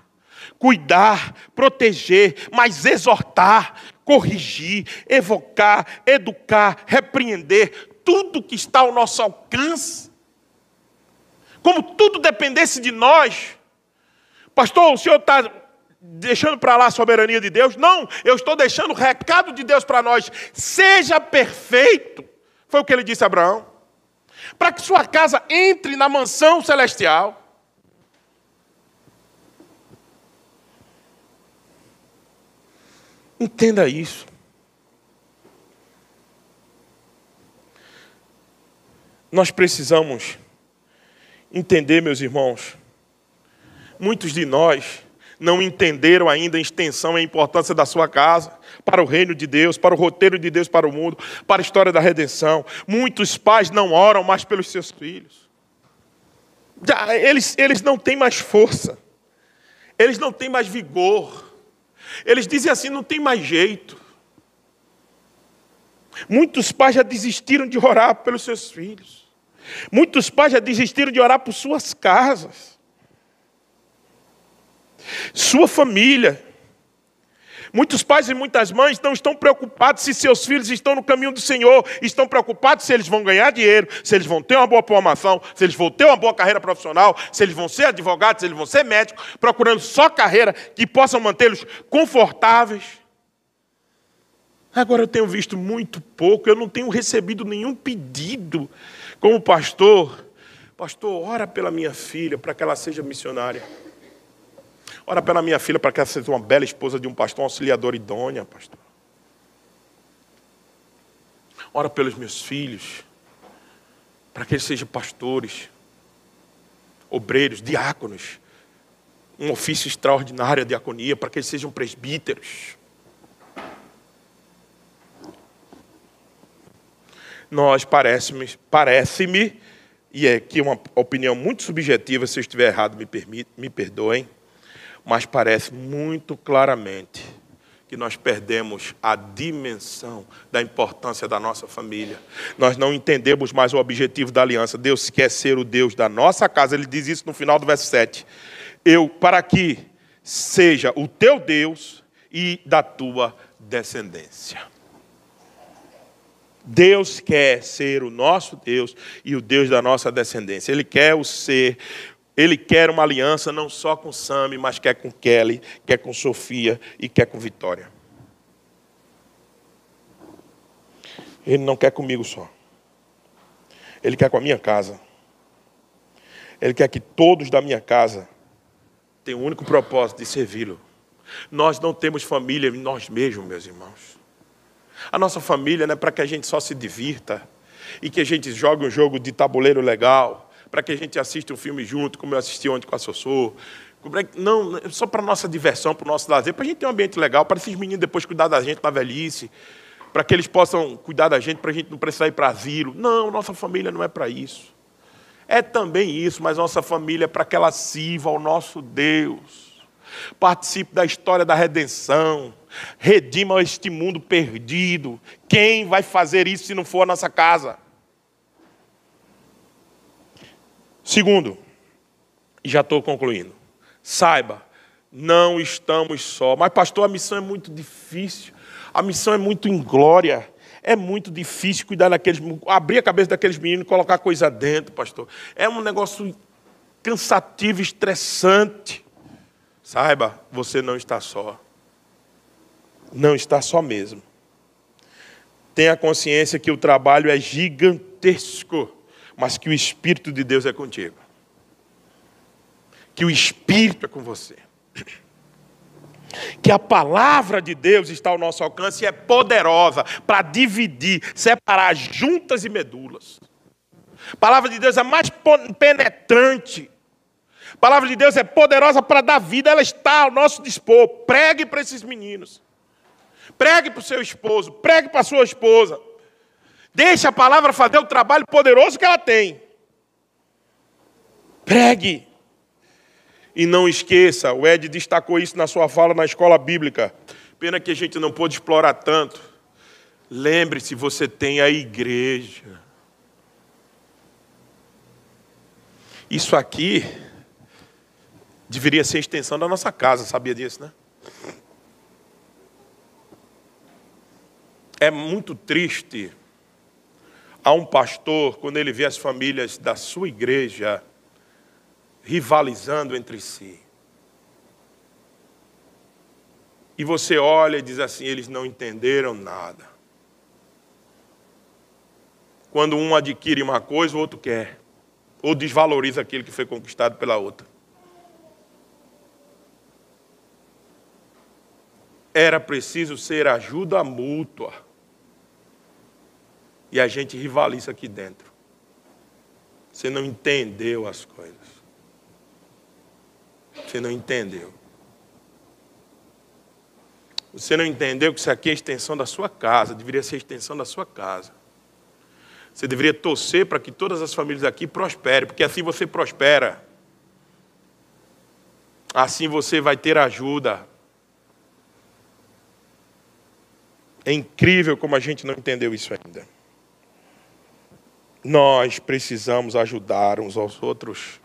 cuidar, proteger, mas exortar, corrigir, evocar, educar, repreender, tudo que está ao nosso alcance. Como tudo dependesse de nós. Pastor, o senhor está deixando para lá a soberania de Deus? Não, eu estou deixando o recado de Deus para nós. Seja perfeito. Foi o que ele disse a Abraão. Para que sua casa entre na mansão celestial. Entenda isso. Nós precisamos entender, meus irmãos, muitos de nós não entenderam ainda a extensão e a importância da sua casa para o reino de Deus, para o roteiro de Deus para o mundo, para a história da redenção. Muitos pais não oram mais pelos seus filhos. Eles, eles não têm mais força, eles não têm mais vigor. Eles dizem assim: não tem mais jeito. Muitos pais já desistiram de orar pelos seus filhos. Muitos pais já desistiram de orar por suas casas. Sua família. Muitos pais e muitas mães não estão preocupados se seus filhos estão no caminho do Senhor, estão preocupados se eles vão ganhar dinheiro, se eles vão ter uma boa formação, se eles vão ter uma boa carreira profissional, se eles vão ser advogados, se eles vão ser médicos, procurando só carreira que possam mantê-los confortáveis. Agora eu tenho visto muito pouco, eu não tenho recebido nenhum pedido como pastor. Pastor, ora pela minha filha para que ela seja missionária. Ora pela minha filha para que ela seja uma bela esposa de um pastor, um auxiliador idônea, pastor. Ora pelos meus filhos, para que eles sejam pastores, obreiros, diáconos, um ofício extraordinário, a diaconia, para que eles sejam presbíteros. Nós parece-me, parece-me, e é aqui uma opinião muito subjetiva, se eu estiver errado, me, permite, me perdoem, mas parece muito claramente que nós perdemos a dimensão da importância da nossa família. Nós não entendemos mais o objetivo da aliança. Deus quer ser o Deus da nossa casa. Ele diz isso no final do verso 7. Eu, para que seja o teu Deus e da tua descendência. Deus quer ser o nosso Deus e o Deus da nossa descendência. Ele quer o ser, ele quer uma aliança não só com Sami, mas quer com Kelly, quer com Sofia e quer com Vitória. Ele não quer comigo só. Ele quer com a minha casa. Ele quer que todos da minha casa tenham o único propósito de servi-lo. Nós não temos família nós mesmos, meus irmãos. A nossa família não é para que a gente só se divirta e que a gente jogue um jogo de tabuleiro legal, para que a gente assista um filme junto, como eu assisti ontem com a Sossô. Não, só para nossa diversão, para o nosso lazer, para a gente ter um ambiente legal, para esses meninos depois cuidar da gente na velhice, para que eles possam cuidar da gente, para a gente não precisar ir para asilo. Não, nossa família não é para isso. É também isso, mas nossa família é para que ela sirva ao nosso Deus. Participe da história da redenção, redima este mundo perdido. Quem vai fazer isso se não for a nossa casa? Segundo, e já estou concluindo, saiba, não estamos só. Mas, pastor, a missão é muito difícil, a missão é muito inglória. É muito difícil cuidar daqueles, abrir a cabeça daqueles meninos e colocar coisa dentro, pastor. É um negócio cansativo, estressante. Saiba, você não está só não está só mesmo. Tenha consciência que o trabalho é gigantesco, mas que o Espírito de Deus é contigo. Que o Espírito é com você. Que a palavra de Deus está ao nosso alcance e é poderosa para dividir, separar juntas e medulas. A palavra de Deus é mais penetrante. A palavra de Deus é poderosa para dar vida, ela está ao nosso dispor. Pregue para esses meninos. Pregue para o seu esposo, pregue para a sua esposa. Deixe a palavra fazer o trabalho poderoso que ela tem. Pregue. E não esqueça, o Ed destacou isso na sua fala na escola bíblica. Pena que a gente não pôde explorar tanto. Lembre-se, você tem a igreja. Isso aqui deveria ser extensão da nossa casa, sabia disso, né? É muito triste a um pastor quando ele vê as famílias da sua igreja rivalizando entre si. E você olha e diz assim: eles não entenderam nada. Quando um adquire uma coisa, o outro quer. Ou desvaloriza aquilo que foi conquistado pela outra. Era preciso ser ajuda mútua e a gente rivaliza aqui dentro. Você não entendeu as coisas. Você não entendeu. Você não entendeu que isso aqui é a extensão da sua casa, deveria ser a extensão da sua casa. Você deveria torcer para que todas as famílias aqui prosperem, porque assim você prospera. Assim você vai ter ajuda. É incrível como a gente não entendeu isso ainda. Nós precisamos ajudar uns aos outros,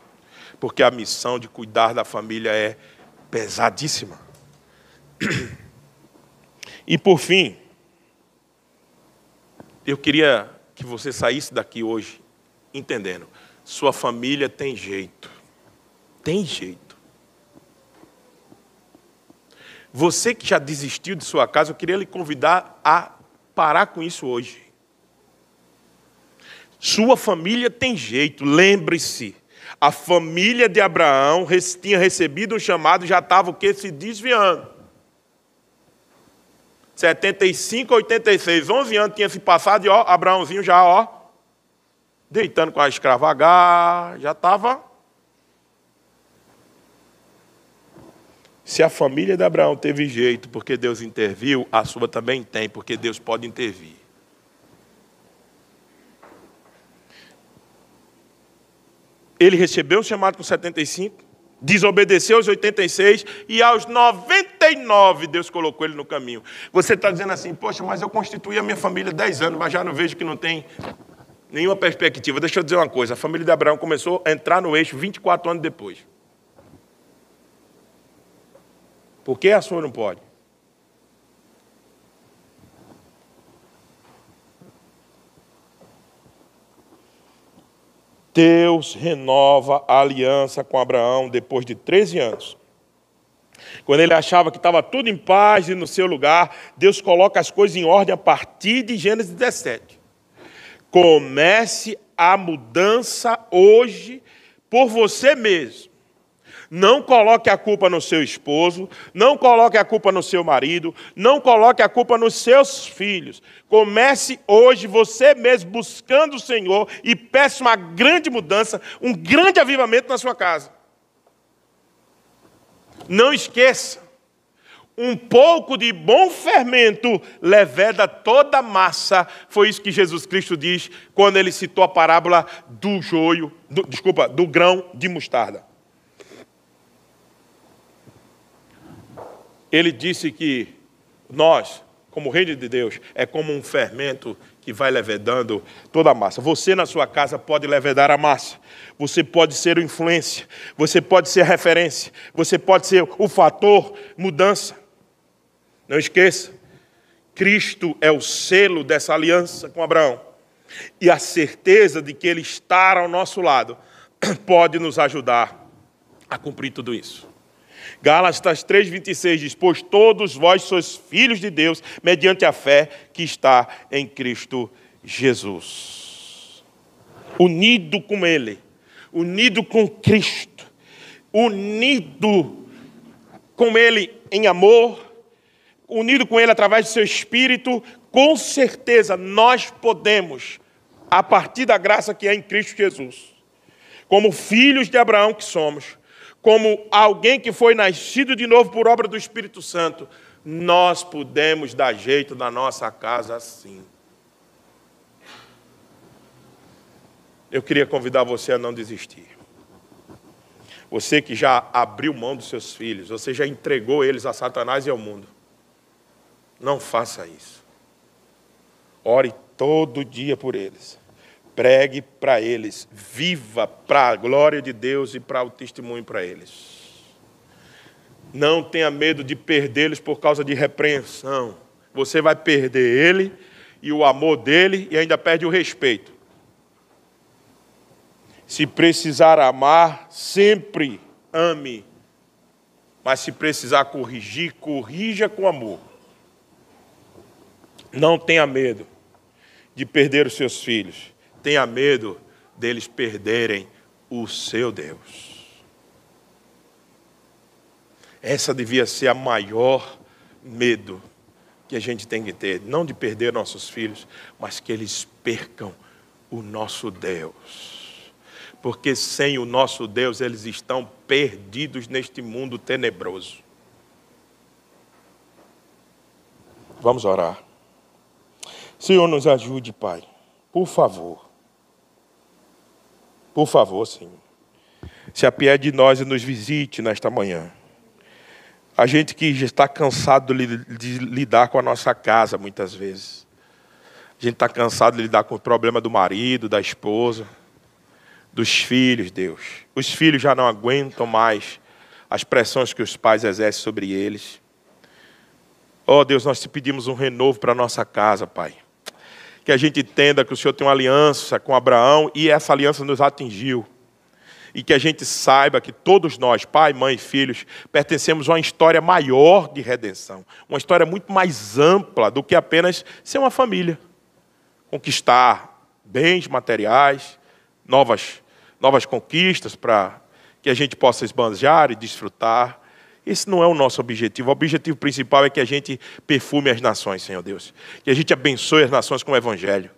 porque a missão de cuidar da família é pesadíssima. (clears throat) E por fim, eu queria que você saísse daqui hoje entendendo: sua família tem jeito. Tem jeito. Você que já desistiu de sua casa, eu queria lhe convidar a parar com isso hoje. Sua família tem jeito, lembre-se. A família de Abraão tinha recebido um chamado já estava o que? Se desviando. 75, 86, 11 anos tinha se passado e ó, Abraãozinho já, ó, deitando com a escravagar, já estava. Se a família de Abraão teve jeito porque Deus interviu, a sua também tem, porque Deus pode intervir. Ele recebeu o chamado com 75, desobedeceu aos 86 e aos 90 99 Deus colocou ele no caminho. Você está dizendo assim, poxa, mas eu constituí a minha família 10 anos, mas já não vejo que não tem nenhuma perspectiva. Deixa eu dizer uma coisa: a família de Abraão começou a entrar no eixo 24 anos depois. Por que a sua não pode? Deus renova a aliança com Abraão depois de 13 anos. Quando ele achava que estava tudo em paz e no seu lugar, Deus coloca as coisas em ordem a partir de Gênesis 17. Comece a mudança hoje por você mesmo. Não coloque a culpa no seu esposo, não coloque a culpa no seu marido, não coloque a culpa nos seus filhos. Comece hoje você mesmo buscando o Senhor e peça uma grande mudança, um grande avivamento na sua casa. Não esqueça, um pouco de bom fermento leveda toda a massa. Foi isso que Jesus Cristo diz quando ele citou a parábola do joio, do, desculpa, do grão de mostarda. Ele disse que nós, como reino de Deus, é como um fermento que vai levedando toda a massa. Você na sua casa pode levedar a massa. Você pode ser influência. Você pode ser referência. Você pode ser o fator mudança. Não esqueça, Cristo é o selo dessa aliança com Abraão. E a certeza de que Ele está ao nosso lado (clears throat) pode nos ajudar a cumprir tudo isso. Gálatas 3,26 diz: Pois todos vós sois filhos de Deus, mediante a fé que está em Cristo Jesus. Unido com Ele, unido com Cristo, unido com Ele em amor, unido com Ele através do seu Espírito, com certeza nós podemos, a partir da graça que é em Cristo Jesus, como filhos de Abraão que somos, como alguém que foi nascido de novo por obra do Espírito Santo, nós podemos dar jeito na nossa casa assim. Eu queria convidar você a não desistir. Você que já abriu mão dos seus filhos, você já entregou eles a Satanás e ao mundo. Não faça isso. Ore todo dia por eles. Pregue para eles, viva para a glória de Deus e para o testemunho para eles. Não tenha medo de perdê-los por causa de repreensão. Você vai perder ele e o amor dele e ainda perde o respeito. Se precisar amar, sempre ame. Mas se precisar corrigir, corrija com amor. Não tenha medo de perder os seus filhos tenha medo deles perderem o seu Deus. Essa devia ser a maior medo que a gente tem que ter, não de perder nossos filhos, mas que eles percam o nosso Deus. Porque sem o nosso Deus eles estão perdidos neste mundo tenebroso. Vamos orar. Senhor, nos ajude, Pai, por favor. Por favor, Senhor, se apiede de nós e nos visite nesta manhã. A gente que já está cansado de lidar com a nossa casa muitas vezes. A gente está cansado de lidar com o problema do marido, da esposa, dos filhos, Deus. Os filhos já não aguentam mais as pressões que os pais exercem sobre eles. Oh Deus, nós te pedimos um renovo para a nossa casa, Pai que a gente entenda que o Senhor tem uma aliança com Abraão e essa aliança nos atingiu. E que a gente saiba que todos nós, pai, mãe e filhos, pertencemos a uma história maior de redenção. Uma história muito mais ampla do que apenas ser uma família. Conquistar bens materiais, novas, novas conquistas para que a gente possa esbanjar e desfrutar. Esse não é o nosso objetivo. O objetivo principal é que a gente perfume as nações, Senhor Deus. Que a gente abençoe as nações com o Evangelho.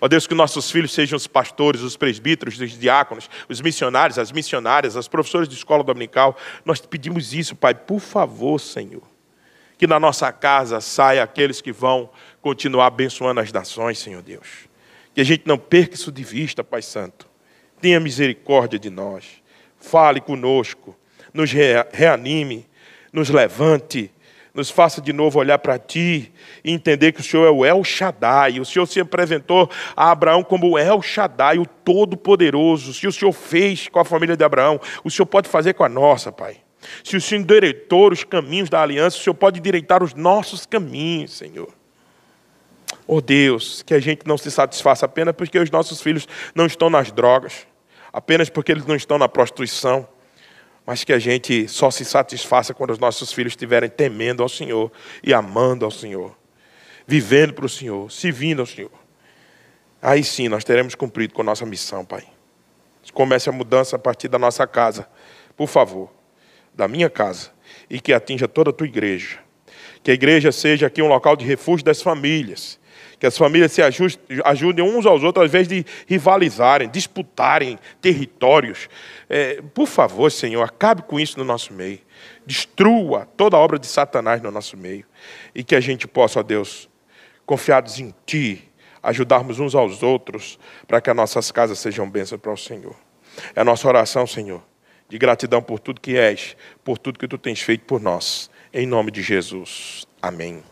Ó Deus, que nossos filhos sejam os pastores, os presbíteros, os diáconos, os missionários, as missionárias, as professoras de escola dominical. Nós pedimos isso, Pai, por favor, Senhor. Que na nossa casa saia aqueles que vão continuar abençoando as nações, Senhor Deus. Que a gente não perca isso de vista, Pai Santo. Tenha misericórdia de nós. Fale conosco nos reanime, nos levante, nos faça de novo olhar para Ti e entender que o Senhor é o El Shaddai. O Senhor se apresentou a Abraão como o El Shaddai, o Todo-Poderoso. Se o Senhor fez com a família de Abraão, o Senhor pode fazer com a nossa, Pai. Se o Senhor endireitou os caminhos da aliança, o Senhor pode endireitar os nossos caminhos, Senhor. Oh Deus, que a gente não se satisfaça apenas porque os nossos filhos não estão nas drogas, apenas porque eles não estão na prostituição, mas que a gente só se satisfaça quando os nossos filhos estiverem temendo ao Senhor e amando ao Senhor, vivendo para o Senhor, servindo ao Senhor. Aí sim nós teremos cumprido com a nossa missão, Pai. Comece a mudança a partir da nossa casa, por favor, da minha casa, e que atinja toda a tua igreja. Que a igreja seja aqui um local de refúgio das famílias que as famílias se ajudem uns aos outros, ao invés de rivalizarem, disputarem territórios. É, por favor, Senhor, acabe com isso no nosso meio. Destrua toda a obra de Satanás no nosso meio. E que a gente possa, ó Deus, confiados em Ti, ajudarmos uns aos outros, para que as nossas casas sejam bênçãos para o Senhor. É a nossa oração, Senhor, de gratidão por tudo que és, por tudo que Tu tens feito por nós. Em nome de Jesus. Amém.